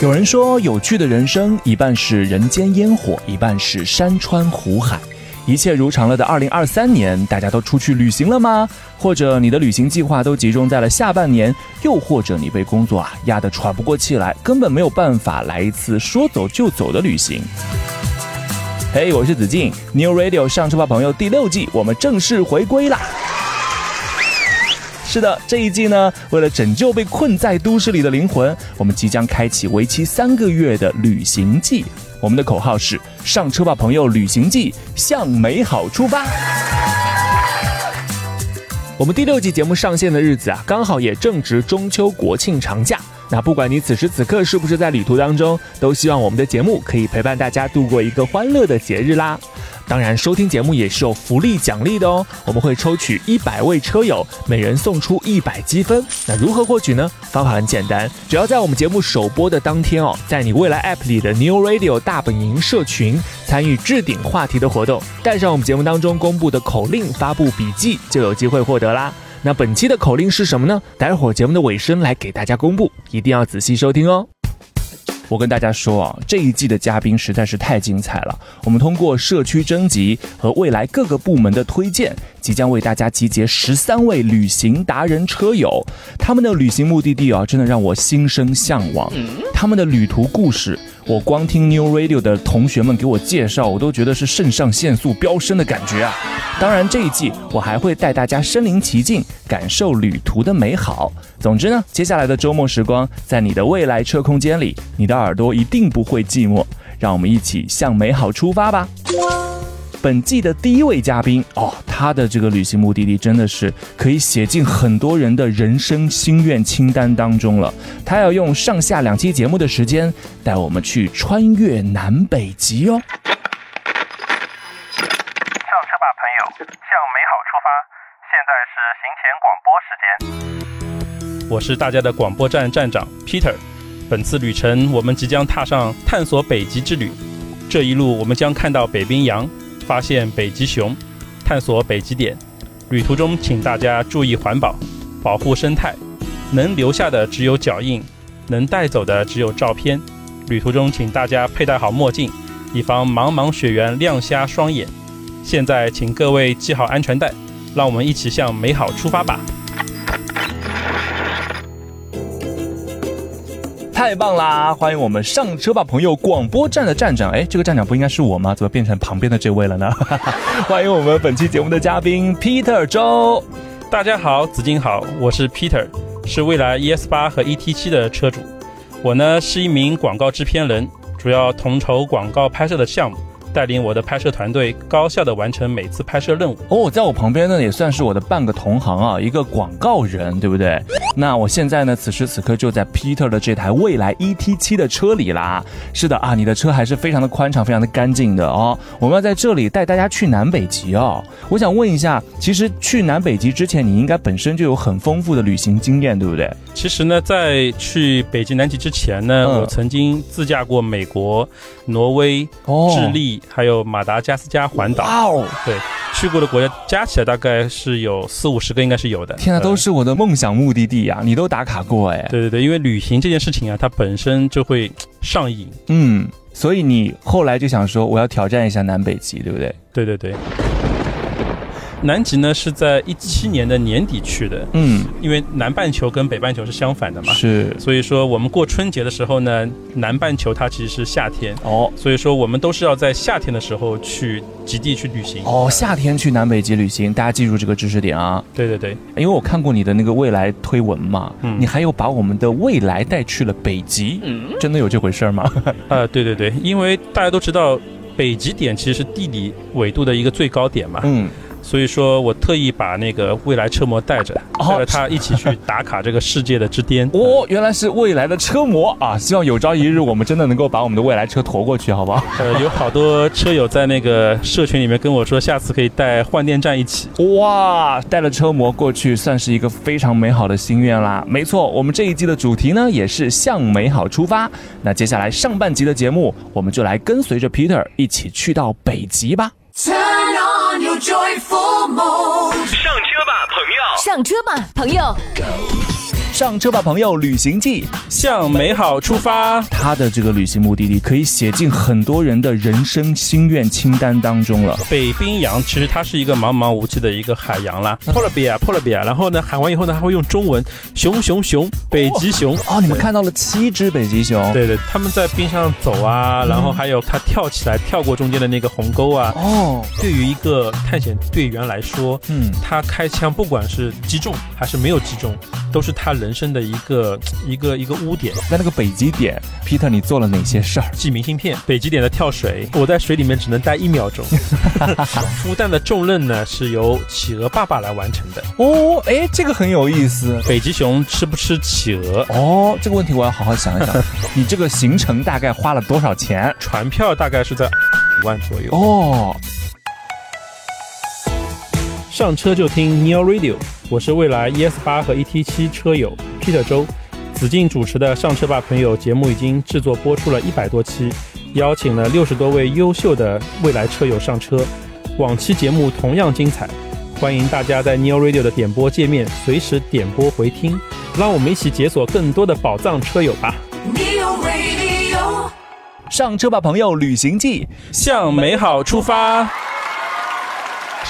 有人说，有趣的人生一半是人间烟火，一半是山川湖海。一切如常了的二零二三年，大家都出去旅行了吗？或者你的旅行计划都集中在了下半年？又或者你被工作啊压得喘不过气来，根本没有办法来一次说走就走的旅行？嘿、我是子敬，New Radio 上车吧朋友第六季，我们正式回归啦！是的，这一季呢，为了拯救被困在都市里的灵魂，我们即将开启为期三个月的旅行季。我们的口号是“上车吧，朋友，旅行季，向美好出发”。我们第六季节目上线的日子啊，刚好也正值中秋国庆长假。那不管你此时此刻是不是在旅途当中，都希望我们的节目可以陪伴大家度过一个欢乐的节日啦。当然，收听节目也是有福利奖励的哦。我们会抽取一百位车友，每人送出一百积分。那如何获取呢？方法很简单，只要在我们节目首播的当天哦，在你未来 App 里的 New Radio 大本营社群参与置顶话题的活动，带上我们节目当中公布的口令，发布笔记，就有机会获得啦。那本期的口令是什么呢？待会儿节目的尾声来给大家公布，一定要仔细收听哦。我跟大家说啊，这一季的嘉宾实在是太精彩了。我们通过社区征集和未来各个部门的推荐，即将为大家集结十三位旅行达人车友，他们的旅行目的地啊，真的让我心生向往。他们的旅途故事，我光听 New Radio 的同学们给我介绍，我都觉得是肾上腺素飙升的感觉啊！当然，这一季我还会带大家身临其境，感受旅途的美好。总之呢，接下来的周末时光，在你的未来车空间里，你的耳朵一定不会寂寞。让我们一起向美好出发吧！本季的第一位嘉宾哦，他的这个旅行目的地真的是可以写进很多人的人生心愿清单当中了。他要用上下两期节目的时间，带我们去穿越南北极哦。上车吧，朋友，向美好出发。现在是行前广播时间。我是大家的广播站站长 Peter。本次旅程，我们即将踏上探索北极之旅。这一路，我们将看到北冰洋，发现北极熊，探索北极点。旅途中，请大家注意环保，保护生态。能留下的只有脚印，能带走的只有照片。旅途中，请大家佩戴好墨镜，以防茫茫雪原亮瞎双眼。现在，请各位系好安全带，让我们一起向美好出发吧！太棒啦！欢迎我们上车吧，朋友！广播站的站长，哎，这个站长不应该是我吗？怎么变成旁边的这位了呢？欢迎我们本期节目的嘉宾 Peter 周。大家好，紫金好，我是 Peter，是蔚来 ES 八和 ET 七的车主。我呢是一名广告制片人，主要统筹广告拍摄的项目，带领我的拍摄团队高效地完成每次拍摄任务。哦，在我旁边呢，也算是我的半个同行啊，一个广告人，对不对？那我现在呢，此时此刻就在 Peter 的这台蔚来 ET 七的车里啦。是的啊，你的车还是非常的宽敞，非常的干净的哦。我们要在这里带大家去南北极哦。我想问一下，其实去南北极之前，你应该本身就有很丰富的旅行经验，对不对？其实呢，在去北极、南极之前呢，嗯我曾经自驾过美国、挪威、哦智利，还有马达加斯加环岛。哇哦！对，去过的国家加起来大概是有四五十个，应该是有的。天呐，呃都是我的梦想目的地呀、你都打卡过哎。对对对，因为旅行这件事情啊，它本身就会上瘾。嗯，所以你后来就想说，我要挑战一下南北极，对不对？对对对。南极呢是在一七年的年底去的，嗯，因为南半球跟北半球是相反的嘛，是。所以说我们过春节的时候呢，南半球它其实是夏天，哦。所以说我们都是要在夏天的时候去极地去旅行。哦，夏天去南北极旅行，大家记住这个知识点啊。对对对，因为我看过你的那个未来推文嘛，嗯。你还有把我们的未来带去了北极，嗯。真的有这回事儿吗？呃，对对对，因为大家都知道北极点其实是地理纬度的一个最高点嘛，嗯，所以说我特意把那个未来车模带着，哦带着他一起去打卡这个世界的之巅。哦，原来是未来的车模啊！希望有朝一日我们真的能够把我们的未来车驮过去，好不好？呃，有好多车友在那个社群里面跟我说，下次可以带换电站一起。哇，带了车模过去，算是一个非常美好的心愿啦。没错，我们这一季的主题呢，也是向美好出发。那接下来上半集的节目，我们就来跟随着 Peter 一起去到北极吧。Turn on your joyful mode. 上车吧，朋友！上车吧，朋友！上车吧，朋友！旅行记，向美好出发。他的这个旅行目的地可以写进很多人的人生心愿清单当中了。北冰洋其实它是一个茫茫无际的一个海洋啦，polar bear，polar bear。然后呢，喊完以后呢，还会用中文熊熊熊，北极熊。哦，你们看到了七只北极熊。对对，他们在冰上走啊，然后还有他跳起来跳过中间的那个鸿沟啊。哦，对于一个探险队员来说，嗯，他开枪不管是击中还是没有击中，都是他人生的一个一个一个污点。在那个北极点，Peter，你做了哪些事儿？寄明信片，北极点的跳水，我在水里面只能待一秒钟。孵蛋的重任呢是由企鹅爸爸来完成的。哦，哎，这个很有意思。北极熊吃不吃企鹅？哦，这个问题我要好好想一想。你这个行程大概花了多少钱？船票大概是在五万左右。哦，上车就听 Neo Radio，我是未来 ES 八和 ET 七车友 Peter 周。子敬主持的《上车吧朋友》节目已经制作播出了一百多期，邀请了六十多位优秀的未来车友上车。往期节目同样精彩，欢迎大家在 Neo Radio 的点播界面随时点播回听，让我们一起解锁更多的宝藏车友吧！Neo Radio. 上车吧，朋友！旅行记。向美好出发。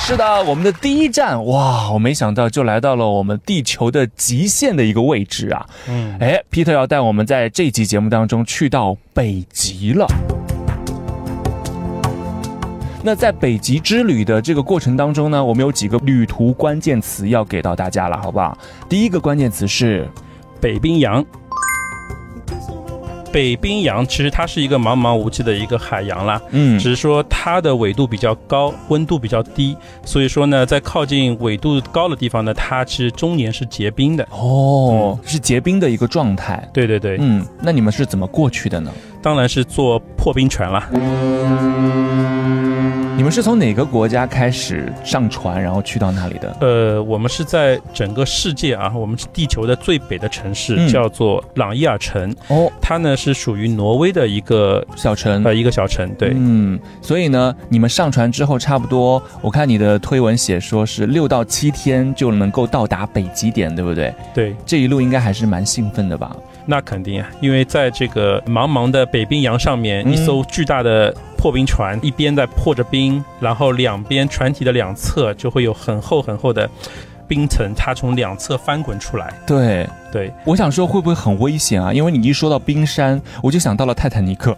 是的，我们的第一站，哇，我没想到就来到了我们地球的极限的一个位置啊！嗯，哎，Peter 要带我们在这期节目当中去到北极了。那在北极之旅的这个过程当中呢，我们有几个旅途关键词要给到大家了，好不好？第一个关键词是北冰洋。北冰洋其实它是一个茫茫无际的一个海洋啦，嗯只是说它的纬度比较高，温度比较低，所以说呢，在靠近纬度高的地方呢，它其实终年是结冰的。哦，是结冰的一个状态。对对对，嗯，那你们是怎么过去的呢？当然是坐破冰船了。你们是从哪个国家开始上船，然后去到那里的？呃，我们是在整个世界啊，我们是地球的最北的城市，嗯叫做朗伊尔城，哦，它呢是属于挪威的一个小城。呃一个小城，对。嗯，所以呢，你们上船之后，差不多，我看你的推文写说是六到七天就能够到达北极点，对不对？对，这一路应该还是蛮兴奋的吧？那肯定啊，因为在这个茫茫的北冰洋上面，一艘巨大的破冰船，一边在破着冰，然后两边船体的两侧就会有很厚很厚的冰层，它从两侧翻滚出来。对，对，我想说会不会很危险啊？因为你一说到冰山，我就想到了泰坦尼克，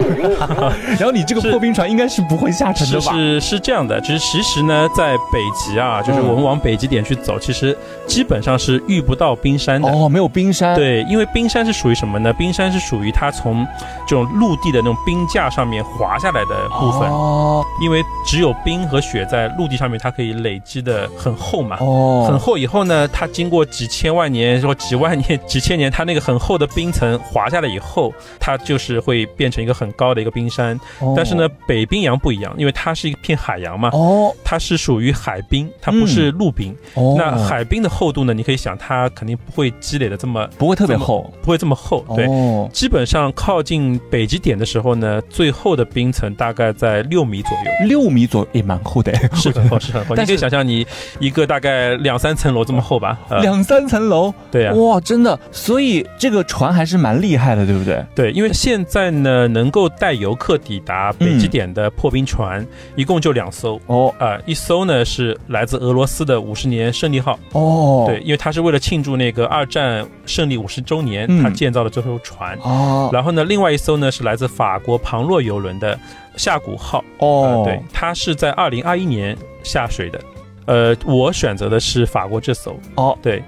然后你这个破冰船应该是不会下沉的吧？是是是这样的，就是其实呢，在北极啊，就是我们往北极点去走，其实基本上是遇不到冰山的。哦，没有冰山。，对，因为冰山是属于什么呢？冰山是属于它从这种陆地的那种冰架上面滑下来的部分。哦因为只有冰和雪在陆地上面，它可以累积的很厚嘛。哦，很厚以后呢，它经过几千万年或几万年、几千年，它那个很厚的冰层滑下来以后，它就是会变成一个很高的一个冰山。哦但是呢，北冰洋不一样，因为它是一片海洋嘛，哦它是属于海冰，它不是陆冰。哦，那海冰的厚度呢，你可以想，它肯定不会积累的这么不会特别厚。不会这么厚。对，哦，基本上靠近北极点的时候呢，最厚的冰层大概在六米左右。六米左右也蛮厚的，是很厚，是很厚。你可以想象，你一个大概两三层楼这么厚吧？呃，两三层楼。对啊，哇，真的，所以这个船还是蛮厉害的，对不对？对，因为现在呢，能够带游客抵达北极点的破冰船，一共就两艘。哦啊、一艘呢是来自俄罗斯的五十年胜利号，哦，对，，因为它是为了庆祝那个二战胜利五十周年，嗯它建造了这艘船。哦然后呢，另外一艘呢是来自法国庞洛游轮的夏谷号，哦呃，对，它是在二零二一年下水的。呃，我选择的是法国这艘，哦，对。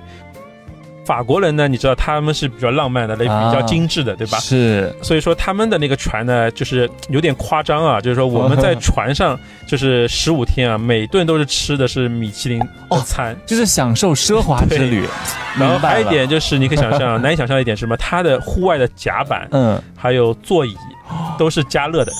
法国人呢，你知道他们是比较浪漫的，比较精致的，对吧？是，所以说他们的那个船呢，就是有点夸张啊，就是说我们在船上 就是十五天啊，每顿都是吃的是米其林的餐，就是享受奢华之旅。然后还有一点就是你可以想象，难以想象一点是什么，它的户外的甲板，嗯，还有座椅 都是加热的。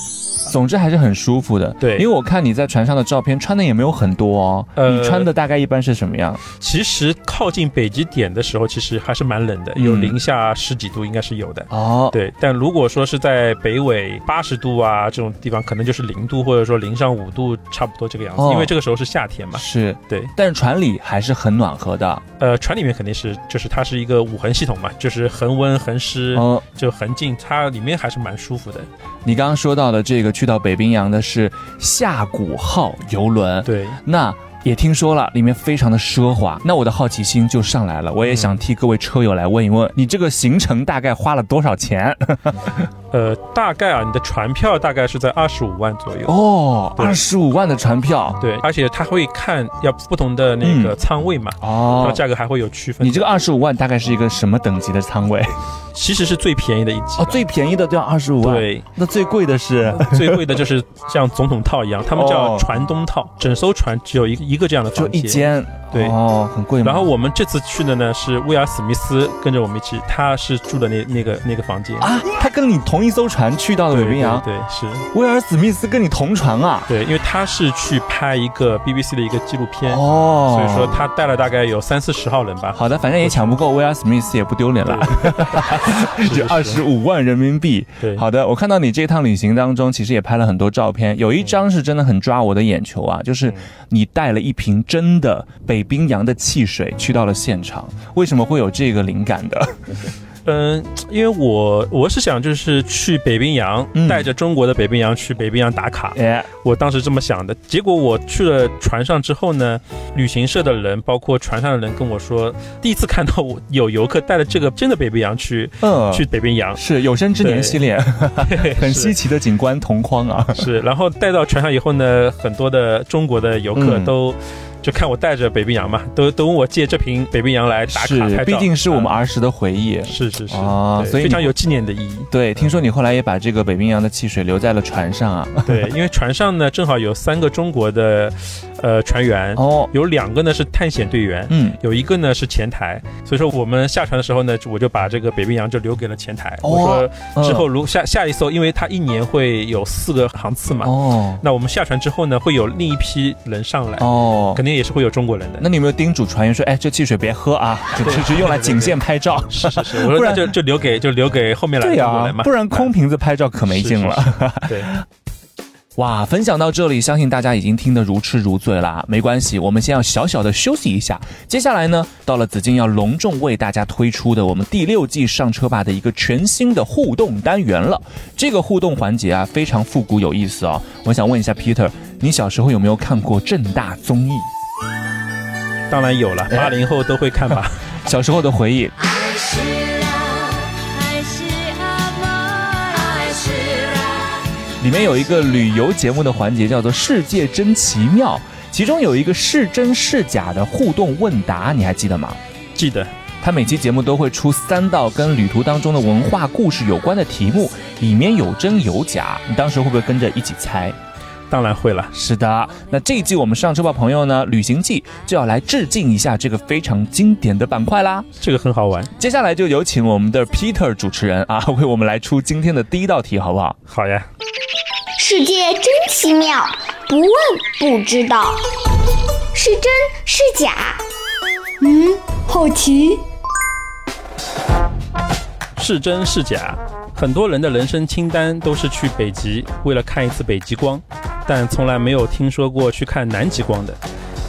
总之还是很舒服的，对，因为我看你在船上的照片，穿的也没有很多哦。呃，你穿的大概一般是什么样？其实靠近北极点的时候，其实还是蛮冷的，有零下十几度，应该是有的。哦，对，但如果说是在北纬八十度啊这种地方，可能就是零度或者说零上五度，差不多这个样子。因为这个时候是夏天嘛。是，对。但是船里还是很暖和的。呃，船里面肯定是，就是它是一个五恒系统嘛，就是恒温、恒湿，就恒静，它里面还是蛮舒服的。你刚刚说到的这个去到北冰洋的是夏谷号游轮，对，那也听说了，里面非常的奢华。那我的好奇心就上来了，我也想替各位车友来问一问，你这个行程大概花了多少钱？呃，大概啊，你的船票大概是在二十五万左右哦，二十五万的船票，对，而且他会看要不同的那个舱位嘛，哦，价格还会有区分。你这个二十五万大概是一个什么等级的舱位？其实是最便宜的一级哦，最便宜的都要二十五万，对，那最贵的是？最贵的就是像总统套一样，他们叫船东套，整艘船只有一一个这样的房间，就一间。对哦，很贵。然后我们这次去的呢是威尔史密斯跟着我们一起，他是住的那那个那个房间啊。他跟你同一艘船去到了北冰洋，对，是威尔史密斯跟你同船啊。对，因为他是去拍一个 BBC 的一个纪录片哦，所以说他带了大概有三四十号人吧。好的，反正也抢不过威尔史密斯，也不丢脸了。就 二十五万人民币。对，好的，我看到你这趟旅行当中，其实也拍了很多照片，有一张是真的很抓我的眼球啊，就是你带了一瓶真的北。冰洋的汽水去到了现场，为什么会有这个灵感的？嗯，因为我我是想就是去北冰洋，带着中国的北冰洋去北冰洋打卡。哎，我当时这么想的。结果我去了船上之后呢，旅行社的人包括船上的人跟我说，第一次看到我有游客带了这个真的北冰洋去，嗯，去北冰洋是有生之年系列，很稀奇的景观同框啊。是，然后带到船上以后呢，很多的中国的游客都。就看我带着北冰洋嘛，都都问我借这瓶北冰洋来打卡拍照，毕竟是我们儿时的回忆。是是是啊，所以非常有纪念的意义。对，听说你后来也把这个北冰洋的汽水留在了船上啊？对，因为船上呢正好有三个中国的呃船员哦，有两个呢是探险队员，嗯，有一个呢是前台，所以说我们下船的时候呢，我就把这个北冰洋就留给了前台。我说之后如下下一艘，因为它一年会有四个航次嘛，哦，那我们下船之后呢，会有另一批人上来哦，肯定。也是会有中国人的。那你有没有叮嘱船员说，哎，这汽水别喝啊，只是用来景线拍照。是是是，不然就就留给就留给后面来的不然空瓶子拍照可没劲了。对。哇，分享到这里，相信大家已经听得如痴如醉啦。没关系，我们先要小小的休息一下。接下来呢，到了紫金要隆重为大家推出的我们第六季上车吧的一个全新的互动单元了。这个互动环节啊，非常复古有意思哦。我想问一下 Peter，你小时候有没有看过正大综艺？当然有了，八零后都会看吧。小时候的回忆。里面有一个旅游节目的环节，叫做“世界真奇妙”，其中有一个是真是假的互动问答，你还记得吗？记得。他每期节目都会出三道跟旅途当中的文化故事有关的题目，里面有真有假，你当时会不会跟着一起猜？当然会了。是的，那这一季我们上车吧朋友呢，旅行记就要来致敬一下这个非常经典的板块啦。这个很好玩。接下来就有请我们的 Peter 主持人啊，为我们来出今天的第一道题，好不好？好呀。世界真奇妙，不问不知道，是真是假？嗯，好奇。是真是假？很多人的人生清单都是去北极，为了看一次北极光，但从来没有听说过去看南极光的。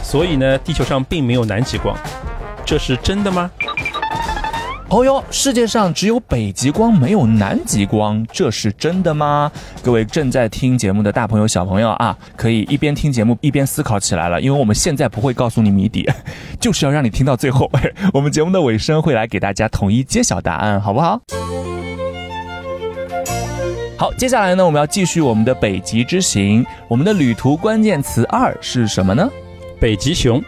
所以呢，地球上并没有南极光，这是真的吗？哦哟，世界上只有北极光，没有南极光，这是真的吗？各位正在听节目的大朋友、小朋友啊，可以一边听节目一边思考起来了，因为我们现在不会告诉你谜底，就是要让你听到最后。我们节目的尾声会来给大家统一揭晓答案，好不好？好，接下来呢，我们要继续我们的北极之行。我们的旅途关键词二是什么呢？北极熊。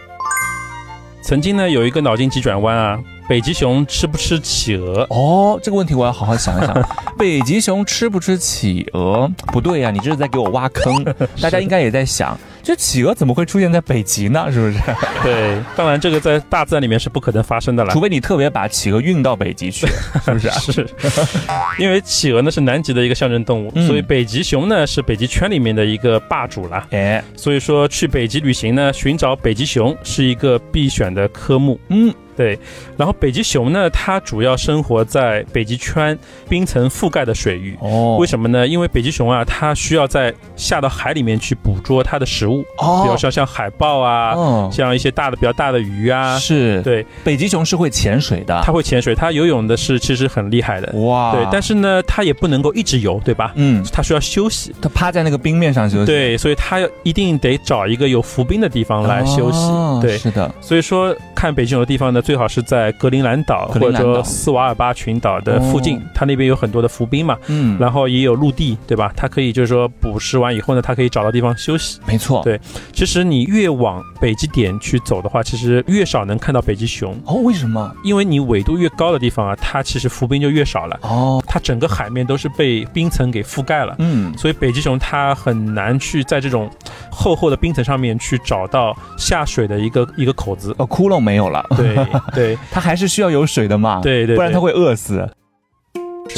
曾经呢，有一个脑筋急转弯啊。北极熊吃不吃企鹅？哦，这个问题我要好好想一想。北极熊吃不吃企鹅？不对呀、你这是在给我挖坑。大家应该也在想，这企鹅怎么会出现在北极呢？是不是？对，当然这个在大自然里面是不可能发生的了除。非你特别把企鹅运到北极去，是不是啊？是，因为企鹅呢是南极的一个象征动物，嗯所以北极熊呢是北极圈里面的一个霸主了。哎，所以说去北极旅行呢，寻找北极熊是一个必选的科目。嗯，对，然后北极熊呢，它主要生活在北极圈冰层覆盖的水域。哦为什么呢？因为北极熊啊，它需要在下到海里面去捕捉它的食物，哦比如说像海豹啊，哦，像一些大的比较大的鱼啊。是，对，北极熊是会潜水的。它会潜水，它游泳的是其实很厉害的。哇，对，但是呢，它也不能够一直游，对吧？嗯，它需要休息。它趴在那个冰面上休息，对，所以它要一定得找一个有浮冰的地方来休息。哦对，是的，所以说看北极熊的地方呢，最好是在格陵兰岛或者斯瓦尔巴群岛的附近哦，它那边有很多的浮冰嘛，嗯，然后也有陆地，对吧？它可以就是说捕食完以后呢，它可以找到地方休息。没错，对其实你越往北极点去走的话，其实越少能看到北极熊，哦，为什么？因为你纬度越高的地方啊，它其实浮冰就越少了，哦，它整个海面都是被冰层给覆盖了。嗯，所以北极熊它很难去在这种厚厚的冰层上面去找到下水的一个一个口子。哦，窟窿没有了，对对 它还是需要有水的嘛，对对，对不然它会饿死。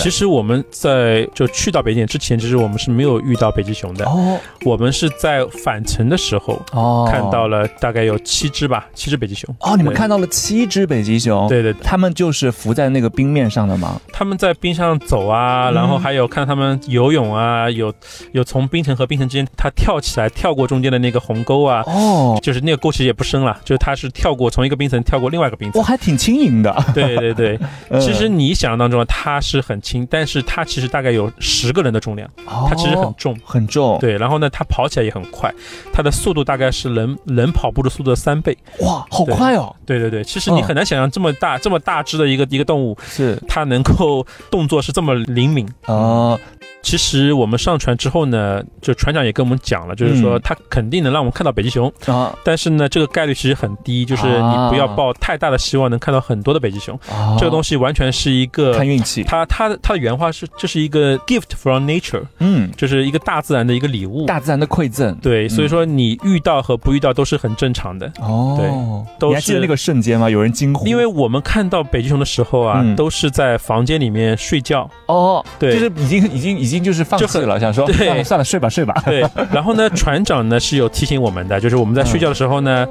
其实我们在就去到北极点之前，其实我们是没有遇到北极熊的。哦我们是在返程的时候哦看到了大概有七只吧，七只北极熊。哦，你们看到了七只北极熊，，对对对，它们就是浮在那个冰面上的吗？他们在冰上走啊，嗯然后还有看他们游泳啊，有有从冰层和冰层之间，它跳起来跳过中间的那个鸿沟啊。哦，就是那个沟其实也不深了，就是它是跳过从一个冰层跳过另外一个冰层哇，。还挺轻盈的。对对对，嗯其实你想象当中它是很轻，但是它其实大概有十个人的重量，它其实很哦重。很重，，对，然后呢，它跑起来也很快，它的速度大概是人人跑步的速度的三倍。哇，好快哦，对对对，其实你嗯很难想象这么大、这么大只的一个一个动物，是，它能够动作是这么灵敏。哦，其实我们上船之后呢，就船长也跟我们讲了，就是说嗯。他肯定能让我们看到北极熊，啊，但是呢，这个概率其实很低，就是你不要抱太大的希望能看到很多的北极熊。这个东西西完全是一个哦看运气，他他的他的原话是，这是一个 gift from nature，嗯，就是一个大自然的一个礼物。大自然的馈赠，对，所以嗯说你遇到和不遇到都是很正常的。哦，都是你还记得那个瞬间吗？有人惊呼，因为我们看到北极熊的时候啊，嗯。都是在房间里面睡觉。哦，对。就是已经已经已经就是放弃了，想说对。算了算了，睡吧睡吧，对，然后呢，船长呢是有提醒我们的，就是我们在睡觉的时候呢，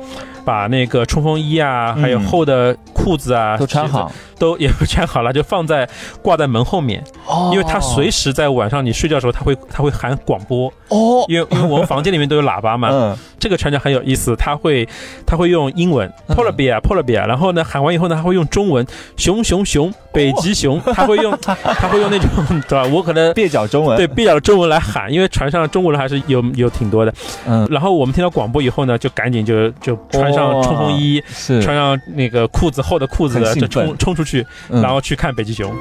把那个冲锋衣啊，嗯。还有厚的裤子啊，都穿好，都也穿好了，就放在挂在门后面，哦。因为它随时在晚上你睡觉的时候，它会它会喊广播，哦，因为因为我们房间里面都有喇叭嘛。嗯，这个船长很有意思，他会他会用英文嗯 polar bear polar bear，然后呢喊完以后呢，他会用中文熊熊熊北极熊，他会用他会用那种对吧？我可能 蹩脚中文，对，蹩脚的中文来喊，因为船上中国人还是有有挺多的。嗯，然后我们听到广播以后呢，就赶紧就就穿上冲锋衣，是，穿上那个裤子厚的裤子的，就冲冲出去，嗯然后去看北极熊。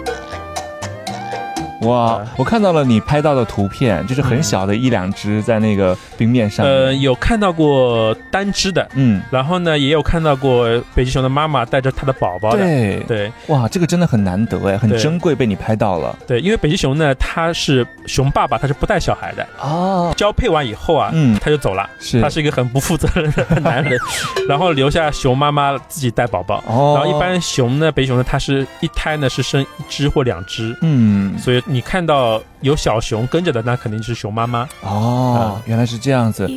哇，我看到了你拍到的图片，就是很小的一两只在那个冰面上面，呃，有看到过单只的，嗯，然后呢，也有看到过北极熊的妈妈带着它的宝宝的。对，对。哇，这个真的很难得哎，很珍贵，被你拍到了。对，因为北极熊呢，它是熊爸爸，它是不带小孩的，哦，交配完以后啊，嗯。他就走了。是。它是一个很不负责任的男人，然后留下熊妈妈自己带宝宝。哦，然后一般熊呢，北极熊呢，它是一胎呢是生一只或两只，嗯，所以你看到有小熊跟着的，那肯定是熊妈妈。哦，原来是这样子。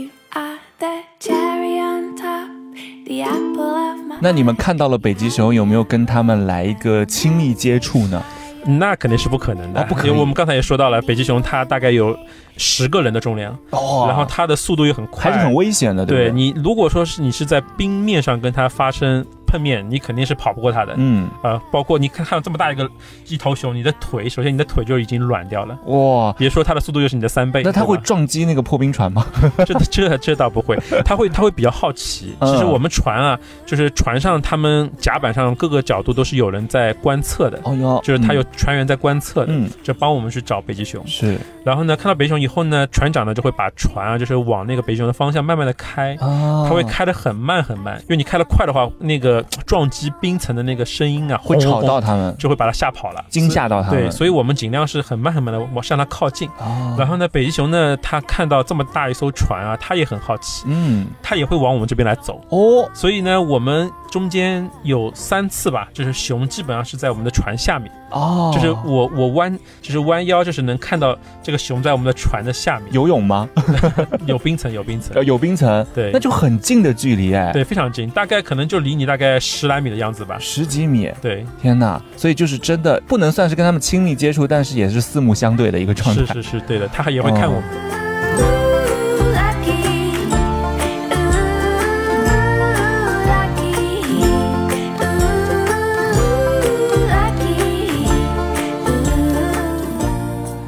那你们看到了北极熊，有没有跟他们来一个亲密接触呢？那肯定是不可能的，哦不可能因为我们刚才也说到了，北极熊它大概有十个人的重量，哦。然后它的速度又很快，还是很危险的，不对？对你如果说是你是在冰面上跟它发生碰面，你肯定是跑不过它的。嗯，呃，包括你看看到这么大一个一头熊，你的腿首先你的腿就已经软掉了，哇，别说它的速度又是你的三倍，那它会撞击那个破冰船吗？这这这倒不会，它会它会比较好奇。嗯。其实我们船啊，就是船上他们甲板上各个角度都是有人在观测的，哦哟，就是他有船员在观测的，嗯，就帮我们去找北极熊。是，然后呢，看到北极熊以后呢，船长呢就会把船啊，就是往那个北极熊的方向慢慢的开，啊。它会开得很慢很慢，因为你开得快的话，那个撞击冰层的那个声音啊，会吵到他们，就会把它吓跑了，惊吓到他们。对，所以我们尽量是很慢很慢的往向它靠近。哦，然后呢，北极熊呢，它看到这么大一艘船啊，它也很好奇，嗯，它也会往我们这边来走。哦，所以呢，我们中间有三次吧，就是熊基本上是在我们的船下面，哦，就是我我弯，就是弯腰，就是能看到这个熊在我们的船的下面，游泳吗？有冰层，有冰层呃，，有冰层，对那就很近的距离哎，对，非常近，大概可能就离你大概十来米的样子吧。十几米，对，天哪！所以就是真的不能算是跟他们亲密接触，但是也是四目相对的一个状态。是是是，对的，他也会看我们。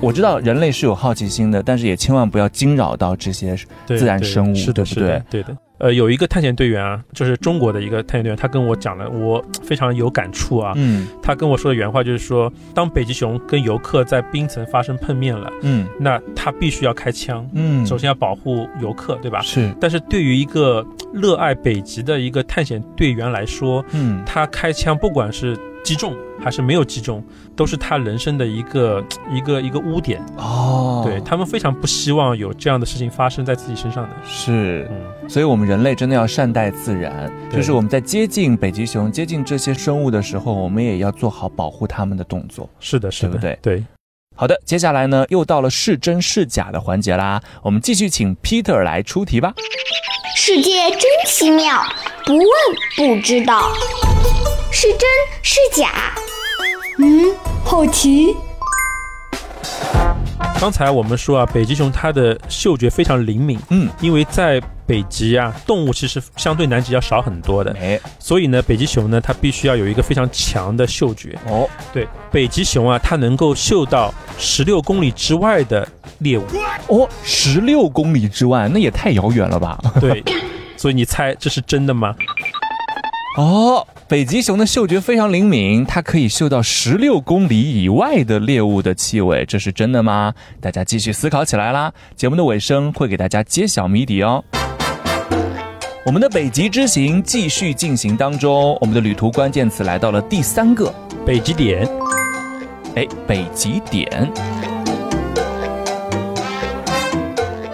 我知道人类是有好奇心的，但是也千万不要惊扰到这些自然生物是的，是的，对的。呃，有一个探险队员啊，就是中国的一个探险队员，他跟我讲了，我非常有感触啊。嗯他跟我说的原话就是说，当北极熊跟游客在冰层发生碰面了，嗯那他必须要开枪，嗯，首先要保护游客，对吧？是但是对于一个热爱北极的一个探险队员来说，嗯他开枪不管是击中还是没有击中，都是他人生的一个一个一个污点。哦，对他们非常不希望有这样的事情发生在自己身上的。是。嗯，所以，我们人类真的要善待自然，就是我们在接近北极熊、接近这些生物的时候，我们也要做好保护它们的动作。是的，是的，对不对对，好的，接下来呢，又到了是真是假的环节啦，我们继续请 Peter 来出题吧。世界真奇妙，不问不知道，是真是假？嗯，好奇。刚才我们说啊，北极熊它的嗅觉非常灵敏，嗯，因为在北极啊，动物其实相对南极要少很多的，哎，所以呢，北极熊呢，它必须要有一个非常强的嗅觉。哦，对，北极熊啊，它能够嗅到十六公里之外的猎物。哦，十六公里之外，那也太遥远了吧？对，所以你猜这是真的吗？哦，北极熊的嗅觉非常灵敏，它可以嗅到十六公里以外的猎物的气味，这是真的吗？大家继续思考起来啦。节目的尾声会给大家揭晓谜底哦。我们的北极之行继续进行当中，我们的旅途关键词来到了第三个，北极点，哎，北极点。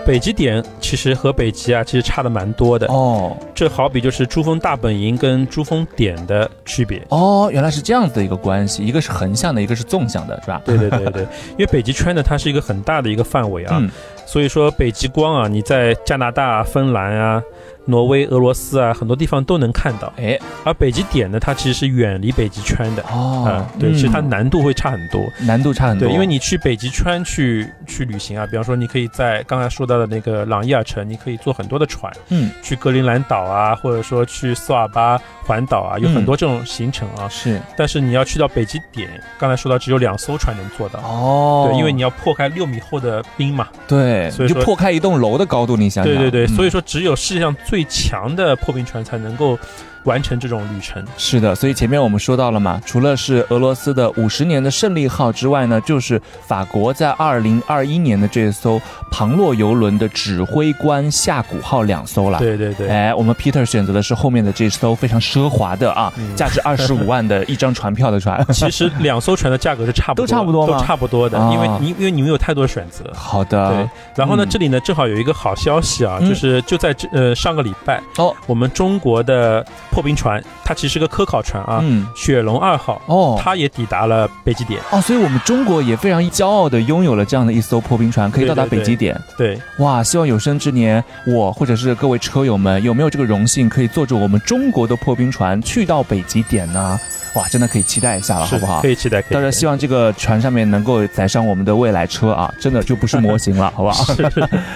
北极点其实和北极啊，其实差的蛮多的。哦这好比就是珠峰大本营跟珠峰点的区别。哦，原来是这样子的一个关系，一个是横向的，一个是纵向的，是吧？对对对对，因为北极圈呢，它是一个很大的一个范围啊，嗯，所以说北极光啊，你在加拿大、芬兰啊、挪威、俄罗斯啊，很多地方都能看到。哎，而北极点呢，它其实是远离北极圈的。哦啊，对，其实它难度会差很多。难度差很多，对，因为你去北极圈去去旅行啊，比方说你可以在刚才说到的那个朗伊尔城，你可以坐很多的船，嗯去格陵兰岛啊，或者说去斯瓦巴环岛啊，有很多这种行程啊。是但是你要去到北极点，刚才说到只有两艘船能做到。哦，对，因为你要破开六米厚的冰嘛。对，所以说就破开一栋楼的高度，你想想，对对对，嗯所以说只有世界上最强的破冰船才能够完成这种旅程。是的，所以前面我们说到了嘛，除了是俄罗斯的五十年的胜利号之外呢，就是法国在二零二一年的这艘庞洛游轮的指挥官夏古号两艘了。。对对对，哎，我们 Peter 选择的是后面的这艘非常奢华的啊，嗯价值二十五万的一张船票的船。其实两艘船的价格是差不多，都差不多吗都差不多的，啊因为你因为你们有太多选择。好的，对，然后呢，嗯这里呢正好有一个好消息啊，嗯就是就在这呃上个礼拜，哦，我们中国的破冰船，它其实是个科考船啊，嗯，雪龙二号，哦，它也抵达了北极点。哦，所以我们中国也非常骄傲的拥有了这样的一艘破冰船，可以到达北极点。对，哇，希望有生之年，我或者是各位车友们有没有这个荣幸，可以坐着我们中国的破冰船去到北极点呢？哇，真的可以期待一下了，好不好可？以期待。到时候希望这个船上面能够载上我们的未来车啊，真的就不是模型了，好不好？是，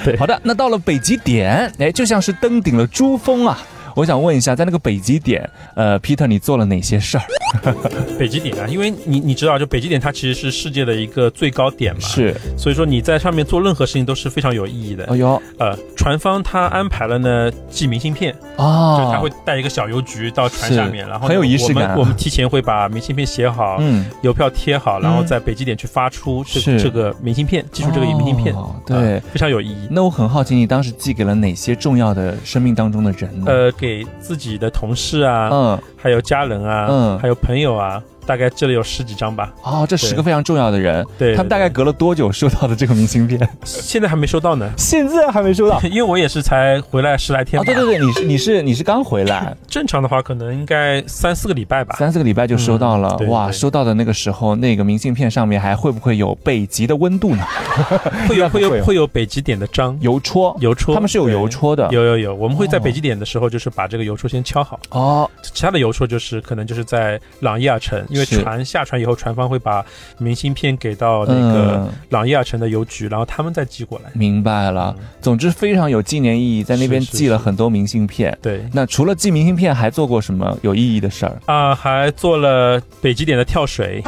对，好的，那到了北极点，哎，就像是登顶了珠峰啊。我想问一下，在那个北极点，呃，Peter，你做了哪些事儿？北极点啊，因为你你知道，就北极点它其实是世界的一个最高点嘛，，是，所以说你在上面做任何事情都是非常有意义的。哎呦，呃，船方他安排了呢寄明信片，哦，就他会带一个小邮局到船上面，然后很有仪式感。啊我们我们提前会把明信片写好，嗯，邮票贴好，然后嗯。在北极点去发出这个这个明信片，寄出这个明信片，哦对。啊非常有意义。那我很好奇，你当时寄给了哪些重要的生命当中的人呢？呃，给自己的同事啊，嗯，还有家人啊，嗯。还有朋友啊，大概这里有十几张吧。哦，这十个非常重要的人，对，他们大概隔了多久收到的这个明信片？现在还没收到呢，现在还没收到。因为我也是才回来十来天哦，对对对，你是你是你是刚回来，正常的话可能应该三四个礼拜吧。三四个礼拜就收到了哇！收到的那个时候，那个明信片上面还会不会有北极的温度呢？会有会会有有会有北极点的章，邮戳，邮戳，他们是有邮戳的。有有有，我们会在哦北极点的时候，就是把这个邮戳先敲好。哦，其他的邮戳就是可能就是在朗伊尔城，因为船下船以后，船方会把明信片给到那个嗯，朗伊尔城的邮局，然后他们再寄过来。明白了。总之非常有纪念意义，在那边寄了很多明信片。对那除了寄明信片，还做过什么有意义的事儿？啊、还做了北极点的跳水。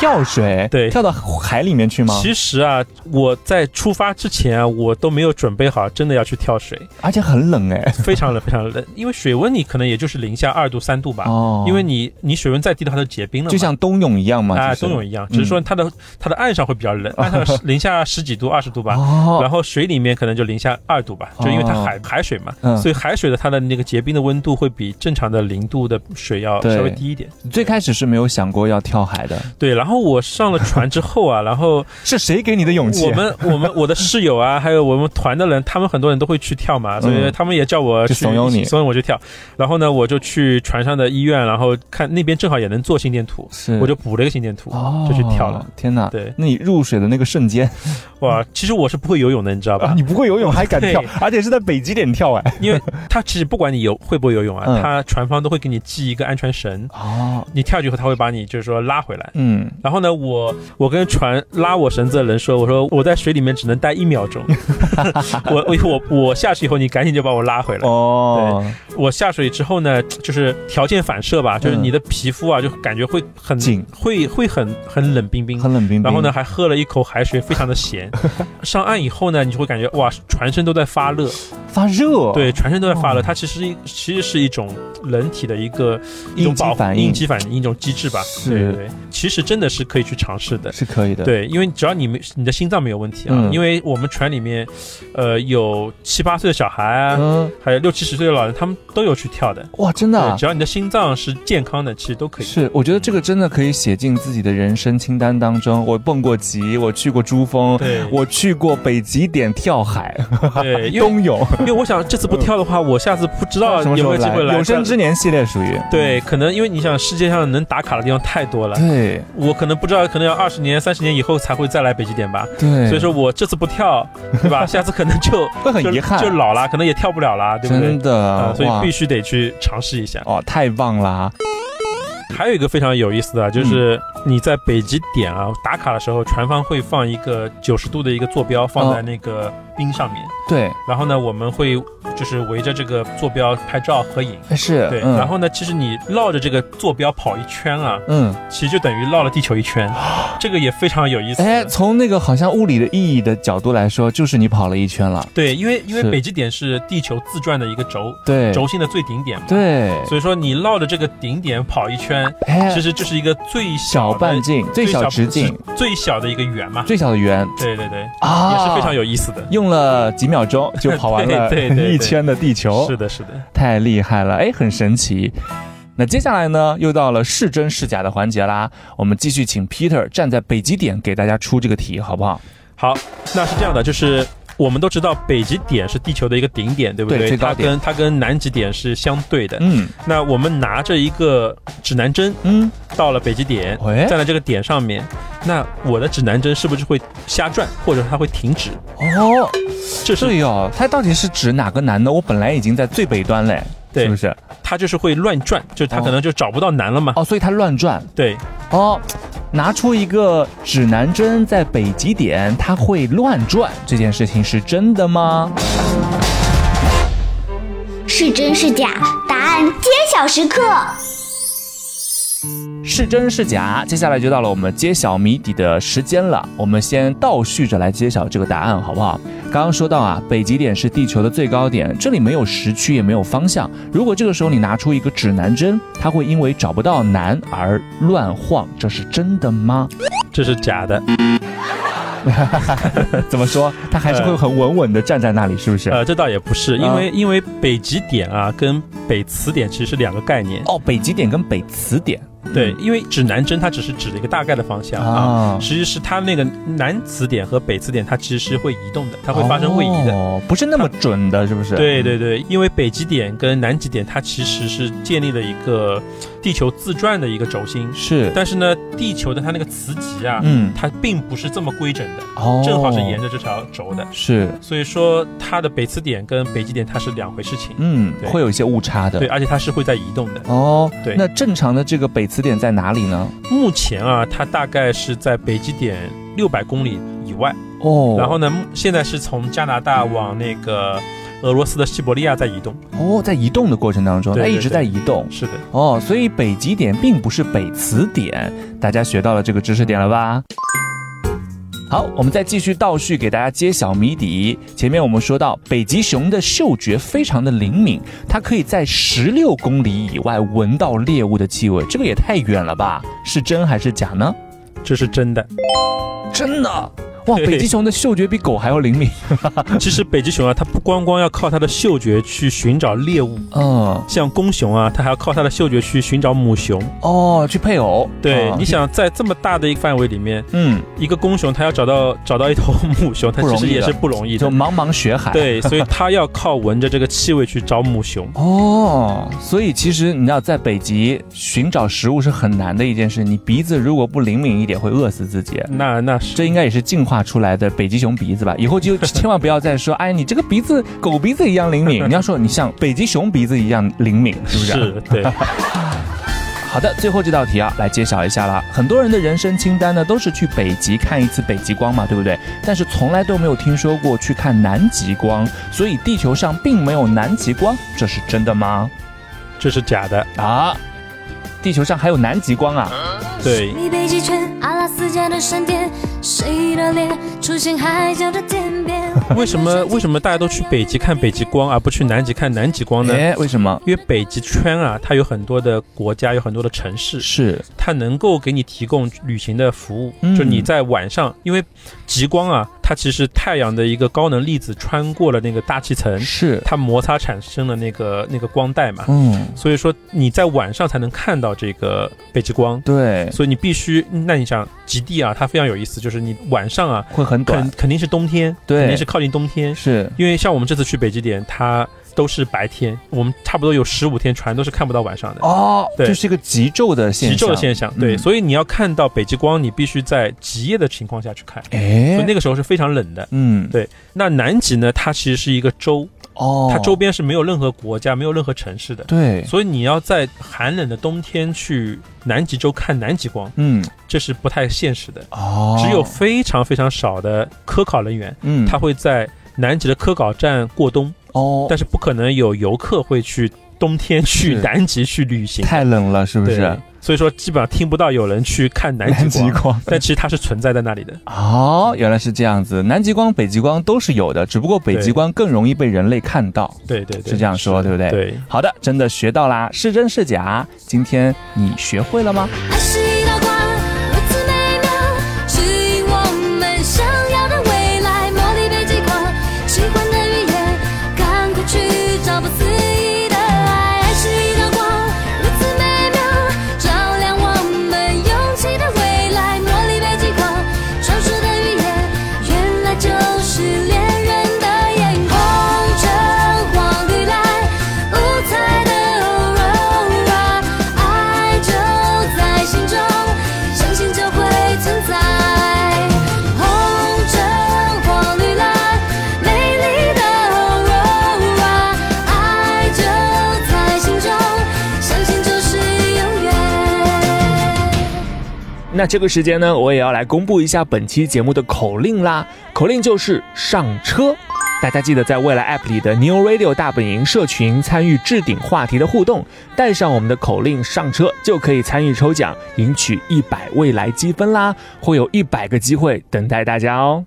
跳水，对跳到海里面去吗？其实啊，我在出发之前啊，我都没有准备好，真的要去跳水，而且很冷哎。非常冷，非常冷。因为水温你可能也就是零下二度、三度吧。哦因为你你水温再低的话，它就结冰了。就像冬泳一样嘛，啊，冬泳一样，只是说它的、它的岸上会比较冷，岸上是零下十几度、二十度吧。哦，然后水里面可能就零下二度吧，就因为它哦海海水嘛，嗯所以海水的它的那个结冰的温度会比正常的零度的水要稍微低一点。最开始是没有想过要跳海的，对，然后我上了船之后啊，然后是谁给你的勇气？我们我们我的室友啊，还有我们团的人，他们很多人都会去跳嘛，所以嗯他们也叫我去就怂恿你怂恿我去跳。然后呢，我就去船上的医院，然后看那边正好也能做心电图，是我就补了一个心电图，哦，就去跳了。。天哪！对那你入水的那个瞬间，哇，其实我是不会游泳的，你知道吧啊，？你不会游泳 还敢跳，而且是在北极点跳哎。因为他其实不管你游会不会游泳啊，嗯他船方都会给你系一个安全绳，哦，你跳下去以后他会把你就是说拉回来。嗯，然后呢，我我跟船拉我绳子的人说，我说我在水里面只能待一秒钟，我我我我下去以后，你赶紧就把我拉回来。哦，我下水之后呢，就是条件反射吧，就是你的皮肤啊，就感觉会很紧会会很很冷冰冰。很冷冰冰。然后呢，？还喝了一口海水，非常的咸。上岸以后呢，你就会感觉哇，全身都在发热，发热。对，，全身都在发热。哦它其实一其实是一种人体的一个一种应激保护反应应激反应一种机制吧。是对对对，其实真的是可以去尝试的。是可以的。，对，因为只要你没你的心脏没有问题啊，嗯因为我们船里面，呃，有七八岁的小孩啊，嗯，还有六七十岁的老人，他们都有去跳的。哇，真的啊，只要你的心脏是健康的，其实都可以。是，我觉得这个真的可以写进自己的人生清单当中。我蹦过极，我去过珠峰，对我去过北极点跳海、对，冬泳，因为我想这次不跳的话，我下次不知道有？没有机会来。有生之年系列属于对，可能因为你想世界上能打卡的地方太多了，对我可能不知道，可能要二十年、三十年以后才会再来北极点吧。对，所以说我这次不跳，对吧？下次可能就会很就遗憾就老了，可能也跳不了了，对不对真？的、啊，所以哇必须得去尝试一下。哦，太棒啦！还有一个非常有意思的啊，就是你在北极点啊打卡的时候，船方会放一个九十度的一个坐标放在那个冰上面，对，然后呢，我们会就是围着这个坐标拍照合影。哎是，对，嗯、然后呢，其实你绕着这个坐标跑一圈啊，嗯，其实就等于绕了地球一圈，这个也非常有意思。哎，从那个好像物理的意义的角度来说，就是你跑了一圈了，对，因为因为北极点是地球自转的一个轴，对，轴心的最顶点嘛，对，所以说你绕着这个顶点跑一圈，哎，其实就是一个最小小半径、最小直径、最小的一个圆嘛。最小的圆。对对对，啊，也是非常有意思的。用了几秒钟就跑完了 一圈的地球，是的，是的。太厉害了，哎，很神奇。那接下来呢，又到了是真是假的环节啦。我们继续请 Peter 站在北极点给大家出这个题，好不好？好，那是这样的，就是我们都知道北极点是地球的一个顶点，对不对它跟它跟南极点是相对的。嗯那我们拿着一个指南针嗯，到了北极点，喂站在这个点上面，那我的指南针是不是会瞎转，或者它会停止？哦，这是对哦，它到底是指哪个南呢？我本来已经在最北端嘞，对是不是？它就是会乱转，就是它哦可能就找不到南了嘛。哦，所以它乱转对，哦。拿出一个指南针在北极点，它会乱转，这件事情是真的吗？是真是假？答案揭晓时刻。是真是假？接下来就到了我们揭晓谜底的时间了。我们先倒叙着来揭晓这个答案，好不好？刚刚说到啊，北极点是地球的最高点，这里没有时区，也没有方向。如果这个时候你拿出一个指南针，它会因为找不到南而乱晃，这是真的吗？这是假的。怎么说？它还是会很稳稳的站在那里，是不是？呃，这倒也不是，因为因为北极点啊跟北磁点其实是两个概念。哦，北极点跟北磁点。对，因为指南针它只是指了一个大概的方向啊，实际是它那个南磁点和北磁点它其实是会移动的，它会发生位移的，哦，不是那么准的，是不是？对对对，因为北极点跟南极点它其实是建立了一个地球自转的一个轴心，是，但是呢，地球的它那个磁极啊，嗯，它并不是这么规整的，哦，正好是沿着这条轴的，是，所以说它的北磁点跟北极点它是两回事情，嗯，会有一些误差的，对，而且它是会在移动的，哦，对。那正常的这个北磁点在哪里呢？目前啊，它大概是在北极点六百公里以外。哦，然后呢，目现在是从加拿大往那个俄罗斯的西伯利亚在移动。哦，在移动的过程当中，它一直在移动。是的，哦，所以北极点并不是北磁点，大家学到了这个知识点了吧？好，我们再继续倒叙给大家揭晓谜底。前面我们说到，北极熊的嗅觉非常的灵敏，它可以在十六公里以外闻到猎物的气味，这个也太远了吧？是真还是假呢？这是真的。真的。哇，北极熊的嗅觉比狗还要灵敏。其实北极熊啊，它不光光要靠它的嗅觉去寻找猎物，嗯，像公熊啊，它还要靠它的嗅觉去寻找母熊。哦，去配偶。对，哦你，想在这么大的一个范围里面，嗯，一个公熊它要找到找到一头母熊，它其实也是不容易的。就茫茫雪海。。对，所以它要靠闻着这个气味去找母熊。哦，所以其实你知道，在北极寻找食物是很难的一件事。你鼻子如果不灵敏一点，会饿死自己。那那是这应该也是进化出来的北极熊鼻子吧？以后就 千万不要再说，哎，你这个鼻子狗鼻子一样灵敏。你要说你像北极熊鼻子一样灵敏，是不是？是，对。好的，最后这道题啊，来揭晓一下了。很多人的人生清单呢，都是去北极看一次北极光嘛，对不对？但是从来都没有听说过去看南极光，所以地球上并没有南极光，这是真的吗？这是假的。啊，地球上还有南极光啊？对，你北极圈，阿拉斯加的闪电，谁的脸出现海角的天边？为什么为什么大家都去北极看北极光，而不去南极看南极光呢？哎，为什么？因为北极圈啊，它有很多的国家，有很多的城市，是它能够给你提供旅行的服务。嗯就你在晚上，因为极光啊，它其实太阳的一个高能粒子穿过了那个大气层，是，它摩擦产生了那个那个光带嘛。嗯，所以说你在晚上才能看到这个北极光。对，所以你必须，那你想极地啊，它非常有意思，就是你晚上啊，会很短。肯，肯定是冬天，对。肯定是靠近冬天，是。因为像我们这次去北极点，它都是白天，我们差不多有十五天全都是看不到晚上的。哦，对。这是一个极昼的现极，昼的现象，对，嗯。所以你要看到北极光，你必须在极夜的情况下去看，哎，所以那个时候是非常冷的。嗯，对。那南极呢，它其实是一个洲，哦，它周边是没有任何国家、没有任何城市的，对，所以你要在寒冷的冬天去南极洲看南极光，嗯，这是不太现实的。哦，只有非常非常少的科考人员，嗯，他会在南极的科考站过冬，哦，但是不可能有游客会去冬天去南极去旅行，太冷了，是不是？所以说基本上听不到有人去看南南极光，极光。但其实它是存在在那里的。哦，原来是这样子，南极光、北极光都是有的，只不过北极光更容易被人类看到，对对对，是这样说，对不对？。对，好的，真的学到啦，是真是假？今天你学会了吗？那这个时间呢，我也要来公布一下本期节目的口令啦。口令就是上车。大家记得在未来 App 里的 New Radio 大本营社群参与置顶话题的互动，带上我们的口令上车，就可以参与抽奖，赢取一百未来积分啦！会有一百个机会等待大家哦。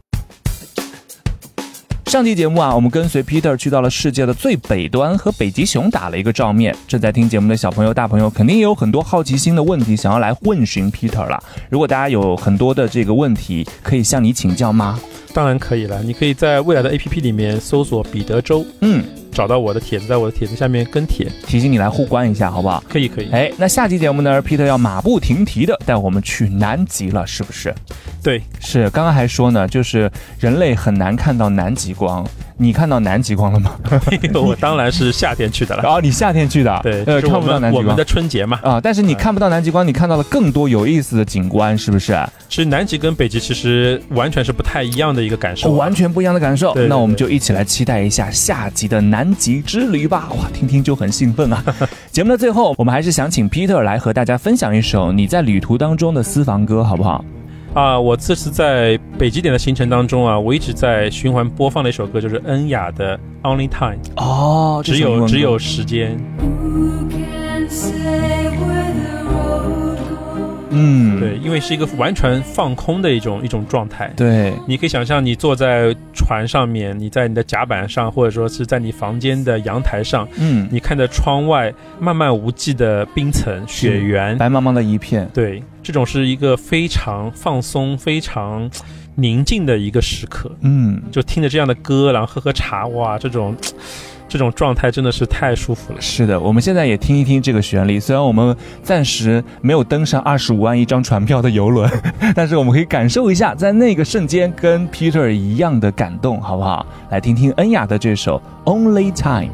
上期节目啊，我们跟随 Peter 去到了世界的最北端，和北极熊打了一个照面。正在听节目的小朋友、大朋友，肯定也有很多好奇心的问题想要来问询 Peter 了。如果大家有很多的这个问题，可以向你请教吗？当然可以了，你可以在未来的 APP 里面搜索彼得州，嗯，找到我的帖子，在我的帖子下面跟帖，提醒你来互关一下，好不好？可以可以。哎，那下期节目呢，Peter 要马不停蹄的带我们去南极了，是不是？对，是，刚刚还说呢，就是人类很难看到南极光。你看到南极光了吗？我当然是夏天去的了。哦，你夏天去的，对，呃，看不到南极光我们的。春节嘛。啊，但是你看不到南极光，你看到了更多有意思的景观，是不是？其实南极跟北极其实完全是不太一样的一个感受啊。完全不一样的感受。那我们就一起来期待一下下集的南极之旅吧！哇，听听就很兴奋啊。节目的最后，我们还是想请 Peter 来和大家分享一首你在旅途当中的私房歌，好不好？啊，我这次在北极点的行程当中啊，我一直在循环播放的一首歌就是恩雅的《Only Time》，哦，只有只有时间。Who can say where the road? 嗯，对，因为是一个完全放空的一种一种状态。对，你可以想象，你坐在船上面，你在你的甲板上，或者说是在你房间的阳台上，嗯，你看着窗外漫漫无际的冰层、雪原，白茫茫的一片，对，这种是一个非常放松、非常宁静的一个时刻。嗯，就听着这样的歌，然后喝喝茶，哇，这种这种状态真的是太舒服了。是的，我们现在也听一听这个旋律。虽然我们暂时没有登上二十五万一张船票的游轮，但是我们可以感受一下，在那个瞬间跟 Peter 一样的感动，好不好？来听听恩雅的这首《Only Time》。